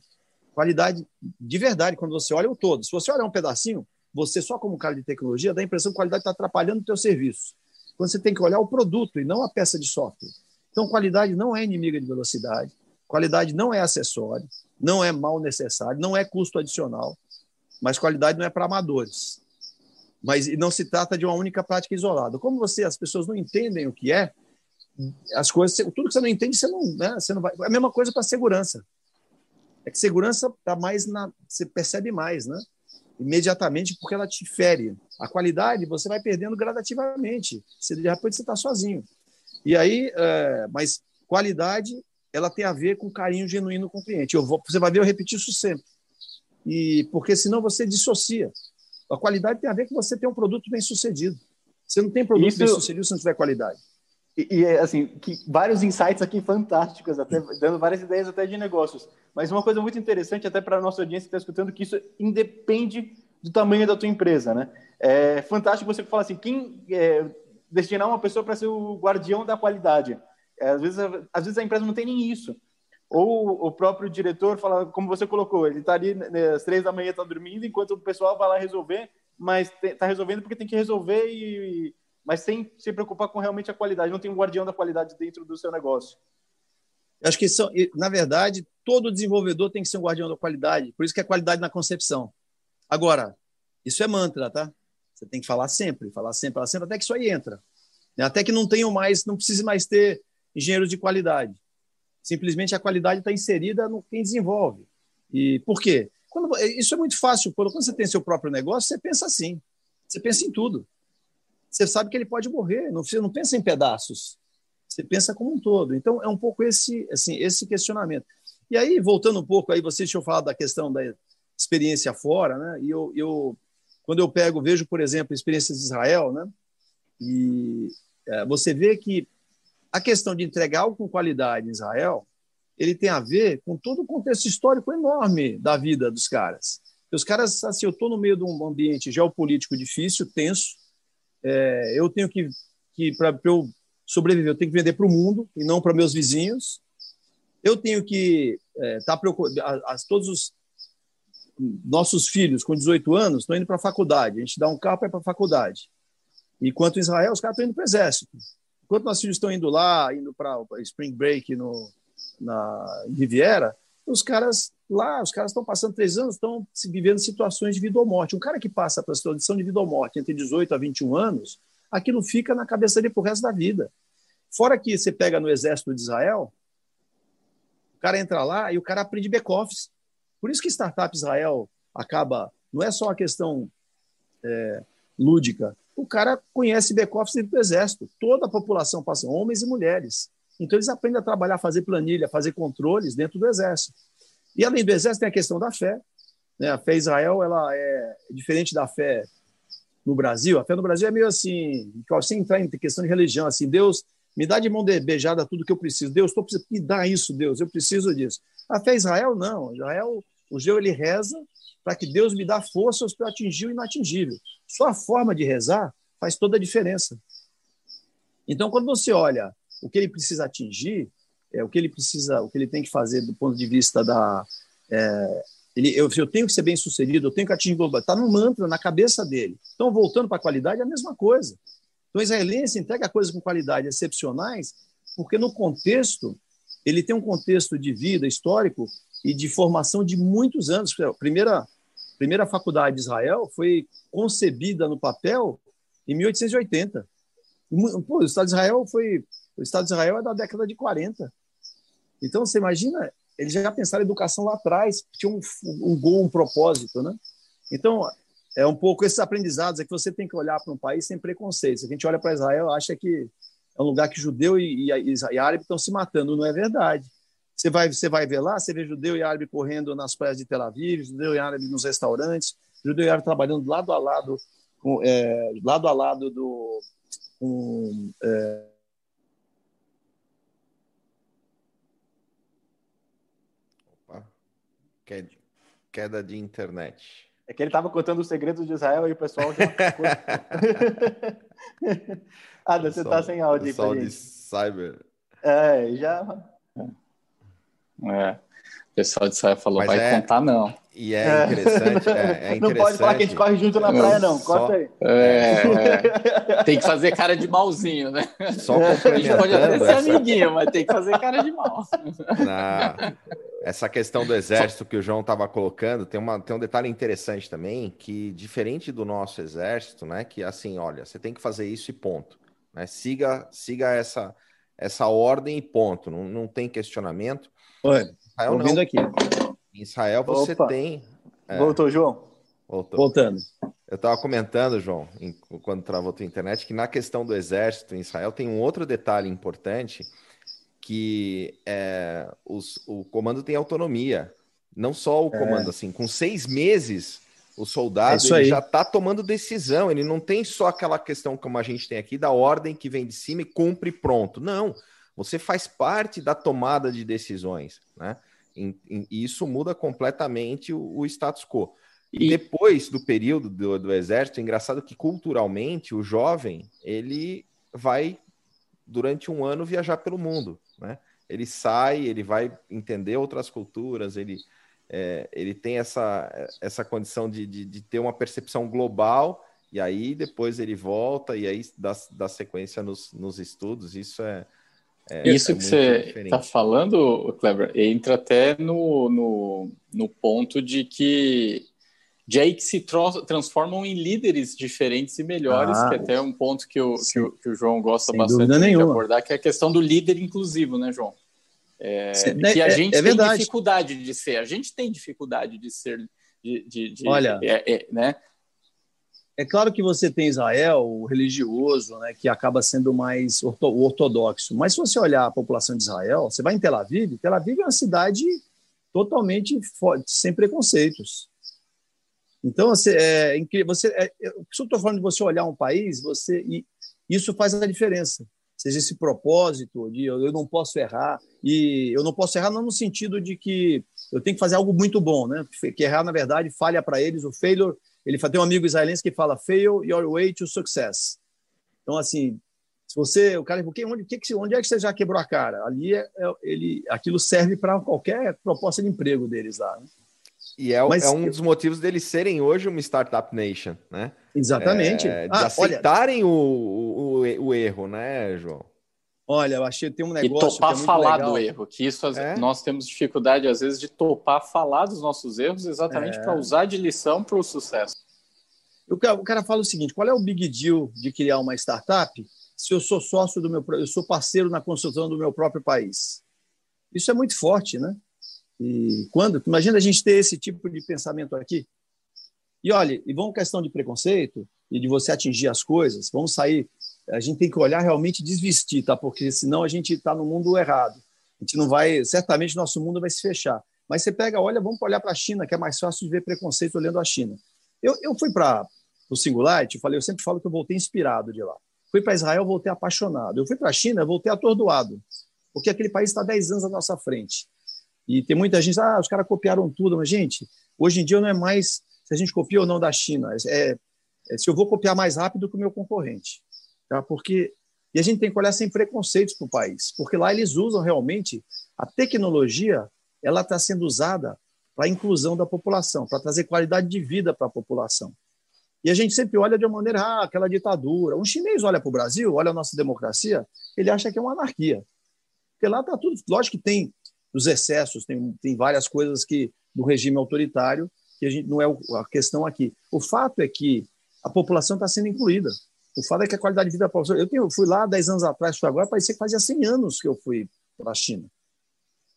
[SPEAKER 5] Qualidade de verdade, quando você olha o todo. Se você olhar um pedacinho, você só como cara de tecnologia dá a impressão que a qualidade está atrapalhando o teu serviço. Quando você tem que olhar o produto e não a peça de software. Então, qualidade não é inimiga de velocidade. Qualidade não é acessório não é mal necessário, não é custo adicional, mas qualidade não é para amadores. Mas não se trata de uma única prática isolada. Como você, as pessoas não entendem o que é, as coisas, tudo que você não entende, você não, né, você não vai. É a mesma coisa para segurança. É que segurança está mais na, você percebe mais, né? Imediatamente porque ela te fere. A qualidade você vai perdendo gradativamente. Você de repente você está sozinho. E aí, é, mas qualidade ela tem a ver com carinho genuíno com o cliente. Eu vou, você vai ver eu repetir isso sempre. E porque senão você dissocia. A qualidade tem a ver com você ter um produto bem sucedido. Você não tem produto isso... bem sucedido se não tiver qualidade.
[SPEAKER 1] E, e assim, que, vários insights aqui fantásticos, até dando várias ideias até de negócios. Mas uma coisa muito interessante até para a nossa audiência que está escutando que isso independe do tamanho da tua empresa, né? É fantástico você falar assim, quem é, destinar uma pessoa para ser o guardião da qualidade. É, às vezes, às vezes a empresa não tem nem isso. Ou o próprio diretor fala, como você colocou, ele está ali né, às três da manhã, está dormindo, enquanto o pessoal vai lá resolver, mas está resolvendo porque tem que resolver e mas sem se preocupar com realmente a qualidade. Não tem um guardião da qualidade dentro do seu negócio.
[SPEAKER 5] Acho que são, na verdade, todo desenvolvedor tem que ser um guardião da qualidade. Por isso que é qualidade na concepção. Agora, isso é mantra, tá? Você tem que falar sempre, falar sempre, falar sempre, até que isso aí entra. Até que não tenham mais, não precise mais ter engenheiros de qualidade. Simplesmente a qualidade está inserida no quem desenvolve. E por quê? Quando, isso é muito fácil. Quando, você tem seu próprio negócio, você pensa assim. Você pensa em tudo. Você sabe que ele pode morrer. Não, você não pensa em pedaços. Você pensa como um todo. Então, é um pouco esse, assim, esse questionamento. E aí, voltando um pouco, aí vocês tinham falado da questão da experiência fora, né? E eu, eu quando eu pego, vejo, por exemplo, experiências de Israel, né? E é, você vê que a questão de entregar algo com qualidade em Israel, ele tem a ver com todo o contexto histórico enorme da vida dos caras. Os caras, assim, eu estou no meio de um ambiente geopolítico difícil, tenso, é, eu tenho que, que para eu sobreviver, eu tenho que vender para o mundo e não para meus vizinhos. Eu tenho que é, tá preocupado, todos os nossos filhos com 18 anos estão indo para a faculdade, a gente dá um carro para ir para a faculdade. Enquanto Israel, os caras estão indo para o exército. Enquanto nossos filhos estão indo lá, indo para Spring Break no, na Riviera, os caras lá, os caras estão passando três anos, estão vivendo situações de vida ou morte. Um cara que passa para a situação de vida ou morte entre 18 a 21 anos, aquilo fica na cabeça dele para o resto da vida. Fora que você pega no exército de Israel, o cara entra lá e o cara aprende back-office. Por isso que Startup Israel acaba, não é só a questão é, lúdica, o cara conhece back-office do exército. Toda a população passa, homens e mulheres. Então, eles aprendem a trabalhar, fazer planilha, fazer controles dentro do exército. E, além do exército, tem a questão da fé. Né? A fé Israel ela é diferente da fé no Brasil. A fé no Brasil é meio assim, sem entrar em questão de religião, assim, Deus me dá de mão beijada tudo que eu preciso. Deus, estou precisando, me dá isso, Deus, eu preciso disso. A fé Israel, não. Israel, o Geu, ele reza para que Deus me dá forças para atingir o inatingível. Só a forma de rezar faz toda a diferença. Então, quando você olha o que ele precisa atingir, é, o que ele precisa, o que ele tem que fazer do ponto de vista da. É, ele, eu, eu, tenho que ser bem sucedido, eu tenho que atingir global. Está no mantra, na cabeça dele. Então, voltando para a qualidade, é a mesma coisa. Então, o israelense entrega coisas com qualidade excepcionais, porque no contexto, ele tem um contexto de vida histórico e de formação de muitos anos. A primeira, primeira faculdade de Israel foi concebida no papel em 1880. Pô, o Estado de Israel foi. O Estado de Israel é da década de 40. Então, você imagina, eles já pensaram educação lá atrás, tinha um, um gol, um propósito, né? Então, é um pouco esses aprendizados é que você tem que olhar para um país sem preconceito. Se a gente olha para Israel, acha que é um lugar que judeu e, e, e árabe estão se matando. Não é verdade. Você vai, você vai ver lá, você vê judeu e árabe correndo nas praias de Tel Aviv, judeu e árabe nos restaurantes, judeu e árabe trabalhando lado a lado, com, é, lado a lado do. Com, é...
[SPEAKER 2] Opa. Queda de internet.
[SPEAKER 1] É que ele estava contando os segredos de Israel e o pessoal já. ah, você está sem áudio.
[SPEAKER 2] Pessoal de cyber.
[SPEAKER 1] É, já.
[SPEAKER 4] É. O pessoal de Israel falou, Mas vai é... contar não.
[SPEAKER 2] E é, interessante, é, é interessante.
[SPEAKER 1] Não pode falar que a gente corre junto na praia, não. Corta Só... aí.
[SPEAKER 4] É, é, tem que fazer cara de malzinho, né?
[SPEAKER 2] Só A gente
[SPEAKER 4] pode até ser amiguinho, mas tem que fazer cara de mal.
[SPEAKER 2] Não. Essa questão do exército que o João estava colocando, tem, uma, tem um detalhe interessante também, que diferente do nosso exército, né? Que assim, olha, você tem que fazer isso e ponto. Né? Siga, siga essa, essa ordem e ponto. Não, não tem questionamento.
[SPEAKER 5] Oi, Israel, ouvindo não. aqui.
[SPEAKER 2] Em Israel você Opa. tem.
[SPEAKER 1] É... Voltou, João?
[SPEAKER 5] Voltou. Voltando.
[SPEAKER 2] Eu estava comentando, João, em, quando travou a tua internet, que na questão do exército em Israel tem um outro detalhe importante, que é, os, o comando tem autonomia. Não só o é. comando, é. assim, com seis meses, o soldado é já está tomando decisão. Ele não tem só aquela questão como a gente tem aqui, da ordem que vem de cima e cumpre pronto. Não. Você faz parte da tomada de decisões, né? E, e isso muda completamente o, o status quo. E depois do período do, do exército, é engraçado que culturalmente o jovem ele vai durante um ano viajar pelo mundo, né? Ele sai, ele vai entender outras culturas, ele, é, ele tem essa, essa condição de, de, de, ter uma percepção global e aí depois ele volta e aí dá, dá sequência nos, nos estudos. Isso é.
[SPEAKER 4] É Isso é que você está falando, Kleber, entra até no, no, no ponto de que de aí que se transformam em líderes diferentes e melhores, ah, que é até um ponto que o, que o, que o, João gosta bastante de abordar, que é a questão do líder inclusivo, né, João? É, que a é, gente é, tem dificuldade de ser, a gente tem dificuldade de ser, de, de, de
[SPEAKER 5] Olha,
[SPEAKER 4] é, é, né?
[SPEAKER 5] É claro que você tem Israel, o religioso, né, que acaba sendo mais ortodoxo, mas se você olhar a população de Israel, você vai em Tel Aviv, Tel Aviv é uma cidade totalmente sem preconceitos. Então, você, é, você, é, eu estou falando de você olhar um país, você e isso faz a diferença. Seja esse propósito de eu, eu não posso errar e eu não posso errar não no sentido de que eu tenho que fazer algo muito bom, né? Que errar na verdade falha para eles. O failure, ele tem um amigo israelense que fala fail your way to success. Então assim, se você, o cara, porque onde, que, onde é que você já quebrou a cara? Ali é, é ele, aquilo serve para qualquer proposta de emprego deles lá. Né?
[SPEAKER 2] E é, Mas, é um dos motivos deles serem hoje uma startup nation, né?
[SPEAKER 5] Exatamente.
[SPEAKER 2] É, de ah, aceitarem olha, o, o, o, erro, né, João?
[SPEAKER 5] Olha, eu achei que tem um negócio.
[SPEAKER 4] E topar
[SPEAKER 5] é
[SPEAKER 4] falar
[SPEAKER 5] legal.
[SPEAKER 4] do erro, que isso é? nós temos dificuldade, às vezes, de topar falar dos nossos erros exatamente é. para usar de lição para o sucesso.
[SPEAKER 5] O cara, o cara fala o seguinte: qual é o big deal de criar uma startup se eu sou sócio do meu, eu sou parceiro na construção do meu próprio país? Isso é muito forte, né? E quando, imagina a gente ter esse tipo de pensamento aqui. E olha, e vamos questão de preconceito e de você atingir as coisas, vamos sair, a gente tem que olhar realmente desvestir, tá? Porque senão a gente está no mundo errado. A gente não vai, certamente nosso mundo vai se fechar. Mas você pega, olha, vamos olhar para a China, que é mais fácil de ver preconceito olhando a China. Eu, eu fui para o Singularity, falei, eu sempre falo que eu voltei inspirado de lá. Fui para Israel, voltei apaixonado. Eu fui para a China, voltei atordoado, porque aquele país está 10 anos à nossa frente. E tem muita gente, ah, os caras copiaram tudo, mas, gente, hoje em dia não é mais se a gente copia ou não da China, é, é se eu vou copiar mais rápido que o meu concorrente. Tá? Porque, e a gente tem que olhar sem preconceitos para o país, porque lá eles usam realmente a tecnologia, ela está sendo usada para a inclusão da população, para trazer qualidade de vida para a população. E a gente sempre olha de uma maneira, ah, aquela ditadura. Um chinês olha para o Brasil, olha a nossa democracia, ele acha que é uma anarquia. Porque lá está tudo. Lógico que tem dos excessos, tem, tem várias coisas que do regime autoritário que a gente não é a questão aqui. O fato é que a população está sendo incluída. O fato é que a qualidade de vida da população. Eu, tenho, fui lá 10 anos atrás, fui agora, parecia que fazia 100 anos que eu fui para a China.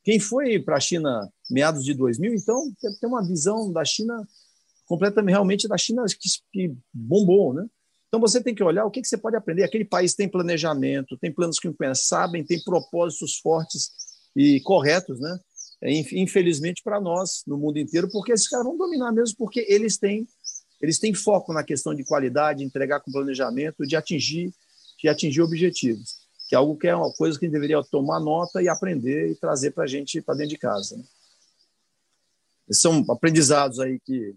[SPEAKER 5] Quem foi para a China meados de 2000, então, tem uma visão da China completamente, realmente, da China que, que bombou, né? Então você tem que olhar o que, que você pode aprender. Aquele país tem planejamento, tem planos que sabem, tem propósitos fortes e corretos, né? Infelizmente para nós no mundo inteiro, porque esses caras vão dominar mesmo, porque eles têm eles têm foco na questão de qualidade, entregar com planejamento, de atingir de atingir objetivos, que é algo que é uma coisa que a gente deveria tomar nota e aprender e trazer para a gente para dentro de casa. Né? São aprendizados aí que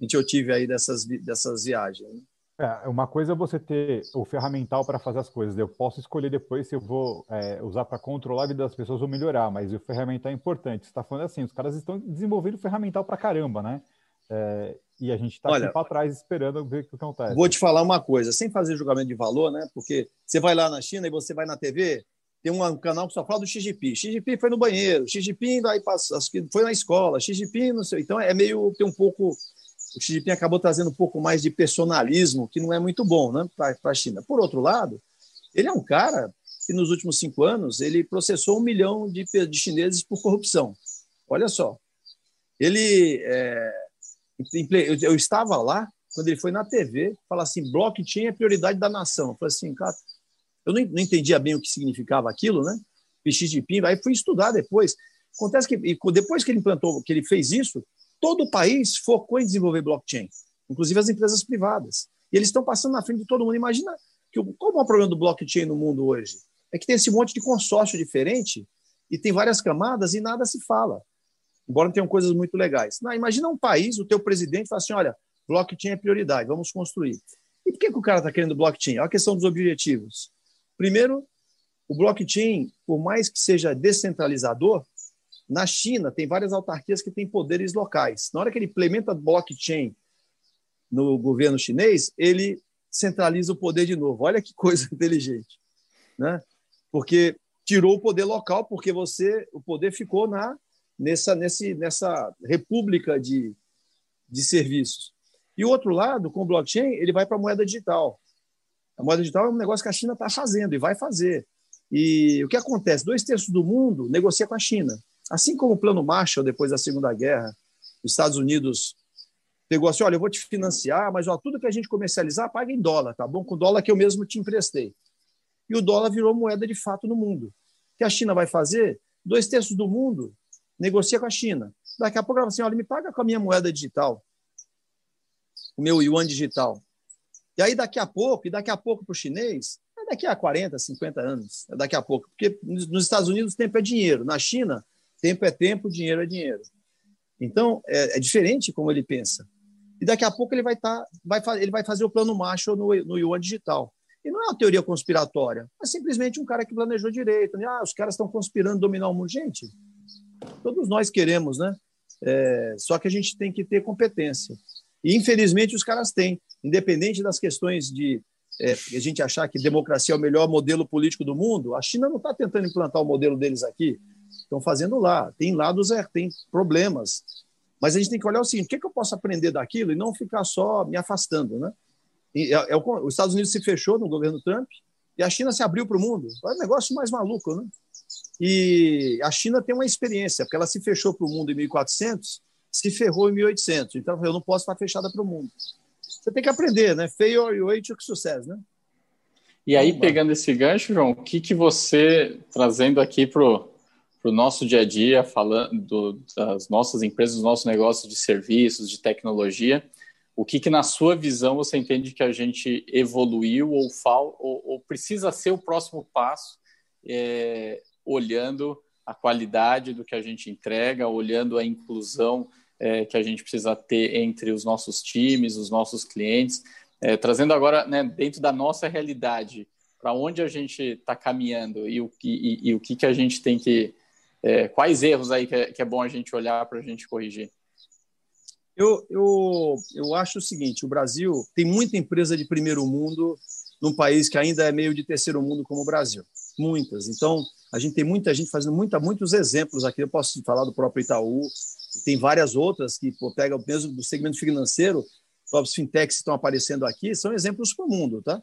[SPEAKER 5] a gente eu tive aí dessas dessas viagens. Né?
[SPEAKER 3] É, uma coisa é você ter o ferramental para fazer as coisas. Eu posso escolher depois se eu vou é, usar para controlar a vida das pessoas ou melhorar, mas o ferramental é importante. Você está falando assim, os caras estão desenvolvendo ferramental para caramba, né? É, e a gente está aqui para trás esperando ver o que acontece.
[SPEAKER 5] Vou te falar uma coisa, sem fazer julgamento de valor, né? Porque você vai lá na China e você vai na TV, tem um canal que só fala do Xi Jinping. Xi Jinping foi no banheiro, Xi Jinping aí passa, foi na escola, Xi Jinping não sei. Então é meio tem um pouco o Xi Jinping acabou trazendo um pouco mais de personalismo, que não é muito bom né, para a China. Por outro lado, ele é um cara que nos últimos cinco anos ele processou um milhão de, de chineses por corrupção. Olha só, ele é, eu estava lá quando ele foi na TV falar assim, blockchain é prioridade da nação. Eu falei assim, cara, eu não, entendia bem o que significava aquilo, né? Xi Jinping, aí fui estudar depois. Acontece que depois que ele implantou, que ele fez isso, todo o país focou em desenvolver blockchain, inclusive as empresas privadas. E eles estão passando na frente de todo mundo. Imagina que qual é o problema do blockchain no mundo hoje? É que tem esse monte de consórcio diferente e tem várias camadas e nada se fala. Embora tenham coisas muito legais. Não, imagina um país, o teu presidente fala assim, olha, blockchain é prioridade, vamos construir. E por que, que o cara está querendo blockchain? É a questão dos objetivos. Primeiro, o blockchain, por mais que seja descentralizador, na China, tem várias autarquias que têm poderes locais. Na hora que ele implementa blockchain no governo chinês, ele centraliza o poder de novo. Olha que coisa inteligente, né? Porque tirou o poder local, porque você o poder ficou na nessa nesse, nessa república de, de serviços. E o outro lado, com o blockchain, ele vai para a moeda digital. A moeda digital é um negócio que a China está fazendo e vai fazer. E o que acontece? Dois terços do mundo negocia com a China. Assim como o Plano Marshall, depois da Segunda Guerra, os Estados Unidos pegou assim: olha, eu vou te financiar, mas ó, tudo que a gente comercializar, paga em dólar, tá bom? Com dólar que eu mesmo te emprestei. E o dólar virou moeda de fato no mundo. O que a China vai fazer? Dois terços do mundo negocia com a China. Daqui a pouco ela vai assim: olha, me paga com a minha moeda digital, o meu yuan digital. E aí, daqui a pouco, e daqui a pouco para o chinês, é daqui a 40, 50 anos, é daqui a pouco. Porque nos Estados Unidos, tempo é dinheiro. Na China, tempo é tempo, dinheiro é dinheiro. Então, é, é diferente como ele pensa. E daqui a pouco ele vai, tá, vai, ele vai fazer o plano Marshall no, no Yuan digital. E não é uma teoria conspiratória, é simplesmente um cara que planejou direito. Né? Ah, os caras estão conspirando dominar o mundo. Gente, todos nós queremos, né? É, só que a gente tem que ter competência. E, infelizmente, os caras têm independente das questões de é, a gente achar que democracia é o melhor modelo político do mundo, a China não está tentando implantar o modelo deles aqui. Estão fazendo lá. Tem lados, é, tem problemas. Mas a gente tem que olhar o seguinte: o que, é que eu posso aprender daquilo e não ficar só me afastando? Né? E, é, é, os Estados Unidos se fechou no governo Trump e a China se abriu para o mundo. É um negócio mais maluco. Né? E a China tem uma experiência, porque ela se fechou para o mundo em 1400, se ferrou em 1800. Então, eu não posso estar fechada para o mundo você tem que aprender, né? Fail way to sucesso, né?
[SPEAKER 4] E aí, pegando esse gancho, João, o que, que você, trazendo aqui para o nosso dia a dia, falando das nossas empresas, dos nossos negócios de serviços, de tecnologia, o que, que na sua visão você entende que a gente evoluiu ou, fal, ou, ou precisa ser o próximo passo, é, olhando a qualidade do que a gente entrega, olhando a inclusão é, que a gente precisa ter entre os nossos times, os nossos clientes, é, trazendo agora né, dentro da nossa realidade, para onde a gente está caminhando e o, e, e, o que, que a gente tem que. É, quais erros aí que é, que é bom a gente olhar para a gente corrigir?
[SPEAKER 5] Eu, eu, eu acho o seguinte: o Brasil tem muita empresa de primeiro mundo num país que ainda é meio de terceiro mundo como o Brasil. Muitas. Então, a gente tem muita gente fazendo muita, muitos exemplos aqui. Eu posso falar do próprio Itaú, tem várias outras que pô, pegam mesmo do segmento financeiro, próprios fintechs estão aparecendo aqui, são exemplos para o mundo, tá?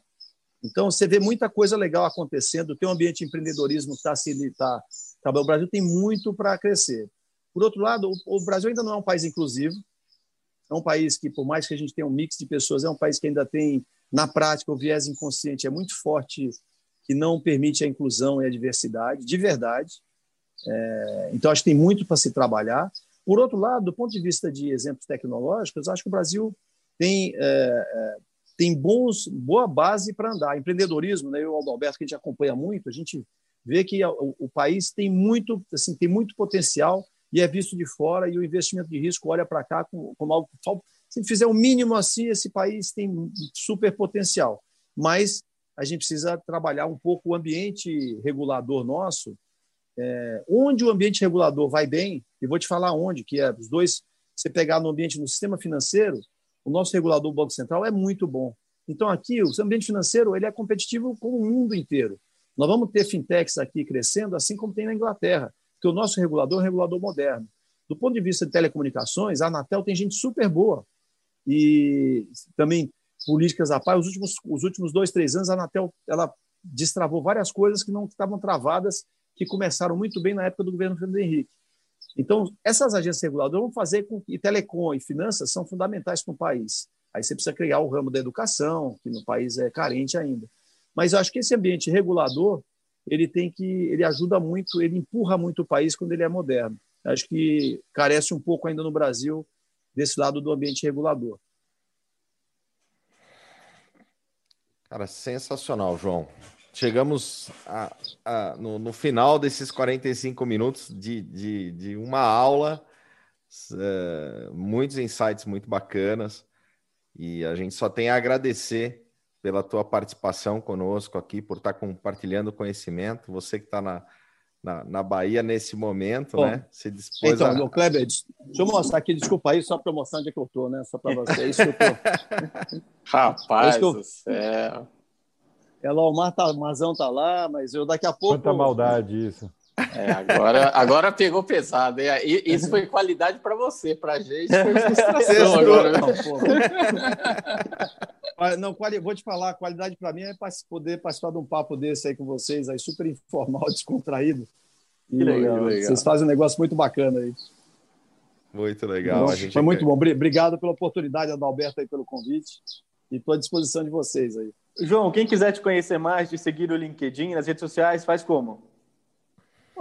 [SPEAKER 5] Então, você vê muita coisa legal acontecendo, tem um ambiente de empreendedorismo que está se tá, tá, o Brasil tem muito para crescer. Por outro lado, o, o Brasil ainda não é um país inclusivo, é um país que, por mais que a gente tenha um mix de pessoas, é um país que ainda tem, na prática, o viés inconsciente é muito forte, que não permite a inclusão e a diversidade, de verdade. É, então, acho que tem muito para se trabalhar. Por outro lado, do ponto de vista de exemplos tecnológicos, acho que o Brasil tem, é, é, tem bons, boa base para andar. Empreendedorismo, né? eu e o Alberto, que a gente acompanha muito, a gente vê que o, o, país tem muito, assim, tem muito potencial e é visto de fora, e o investimento de risco olha para cá como, como algo. Se fizer o mínimo assim, esse país tem super potencial. Mas a gente precisa trabalhar um pouco o ambiente regulador nosso é, onde o ambiente regulador vai bem, e vou te falar onde, que é os dois, você pegar no ambiente no sistema financeiro, o nosso regulador, o Banco Central, é muito bom. Então, aqui, o ambiente financeiro ele é competitivo com o mundo inteiro. Nós vamos ter fintechs aqui crescendo, assim como tem na Inglaterra, porque o nosso regulador é um regulador moderno. Do ponto de vista de telecomunicações, a Anatel tem gente super boa. E também políticas à paz. Os últimos, os últimos dois, três anos, a Anatel ela destravou várias coisas que não estavam travadas que começaram muito bem na época do governo Fernando Henrique. Então, essas agências reguladoras vão fazer com que telecom e finanças são fundamentais para o país. Aí você precisa criar o ramo da educação, que no país é carente ainda. Mas eu acho que esse ambiente regulador, ele tem que, ele ajuda muito, ele empurra muito o país quando ele é moderno. Eu acho que carece um pouco ainda no Brasil desse lado do ambiente regulador.
[SPEAKER 2] Cara, sensacional, João. Chegamos a, a, no, no, final desses 45 minutos de, de, de uma aula, uh, muitos insights muito bacanas, e a gente só tem a agradecer pela tua participação conosco aqui, por estar compartilhando conhecimento. Você que está na, na, na Bahia nesse momento, Bom, né?
[SPEAKER 5] Se dispôs então, a... Kleber, deixa eu mostrar aqui, desculpa aí, só para mostrar onde é que eu tô, né? Só para você. É isso que eu
[SPEAKER 4] tô. Rapaz é eu... do céu.
[SPEAKER 5] É lá, o Mar tá, o Marzão tá lá, mas eu daqui a pouco.
[SPEAKER 3] Quanta maldade isso.
[SPEAKER 4] É, agora, agora pegou pesado. E, isso foi qualidade para você, para a gente foi frustração agora. Não,
[SPEAKER 5] não, vou te falar, qualidade para mim é poder participar de um papo desse aí com vocês, aí super informal, descontraído. E legal, legal. Vocês fazem um negócio muito bacana aí.
[SPEAKER 2] Muito legal.
[SPEAKER 5] Então, foi muito bom. Obrigado pela oportunidade, Adalberto, aí, pelo convite. E estou à disposição de vocês aí.
[SPEAKER 1] João, quem quiser te conhecer mais, te seguir no LinkedIn, nas redes sociais, faz como?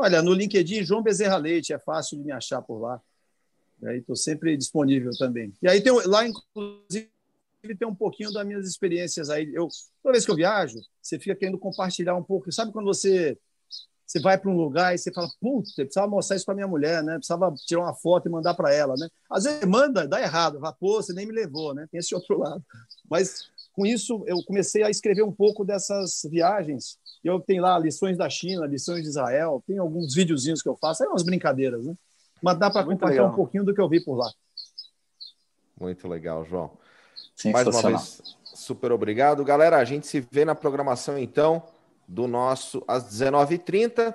[SPEAKER 5] Olha, no LinkedIn, João Bezerra Leite, é fácil de me achar por lá. Estou sempre disponível também. E aí tem lá, inclusive, tem um pouquinho das minhas experiências aí. Eu, toda vez que eu viajo, você fica querendo compartilhar um pouco. Sabe quando você você vai para um lugar e você fala, putz, eu precisava mostrar isso para minha mulher, né? Precisava tirar uma foto e mandar para ela, né? Às vezes manda, dá errado, fala, pô, você nem me levou, né? Tem esse outro lado. Mas com isso eu comecei a escrever um pouco dessas viagens eu tenho lá lições da China, lições de Israel, tem alguns videozinhos que eu faço, é umas brincadeiras, né? Mas dá para compartilhar legal. um pouquinho do que eu vi por lá.
[SPEAKER 2] Muito legal, João. Mais uma vez, super obrigado. Galera, a gente se vê na programação, então, do nosso às 19h30.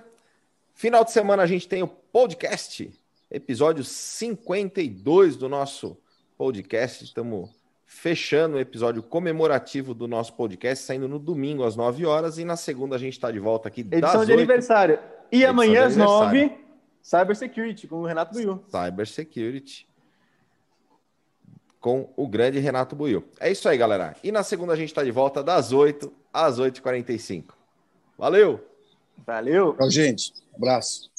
[SPEAKER 2] Final de semana a gente tem o podcast, episódio 52 do nosso podcast. Estamos fechando o episódio comemorativo do nosso podcast, saindo no domingo às 9 horas e na segunda a gente está de volta aqui
[SPEAKER 1] Edição de 8... aniversário. E Edição amanhã às 9, Cyber Security com o Renato Buiu.
[SPEAKER 2] Cyber Security com o grande Renato Buiu. É isso aí, galera. E na segunda a gente está de volta das 8 às 8h45. Valeu!
[SPEAKER 1] Valeu!
[SPEAKER 5] Tchau, gente. abraço.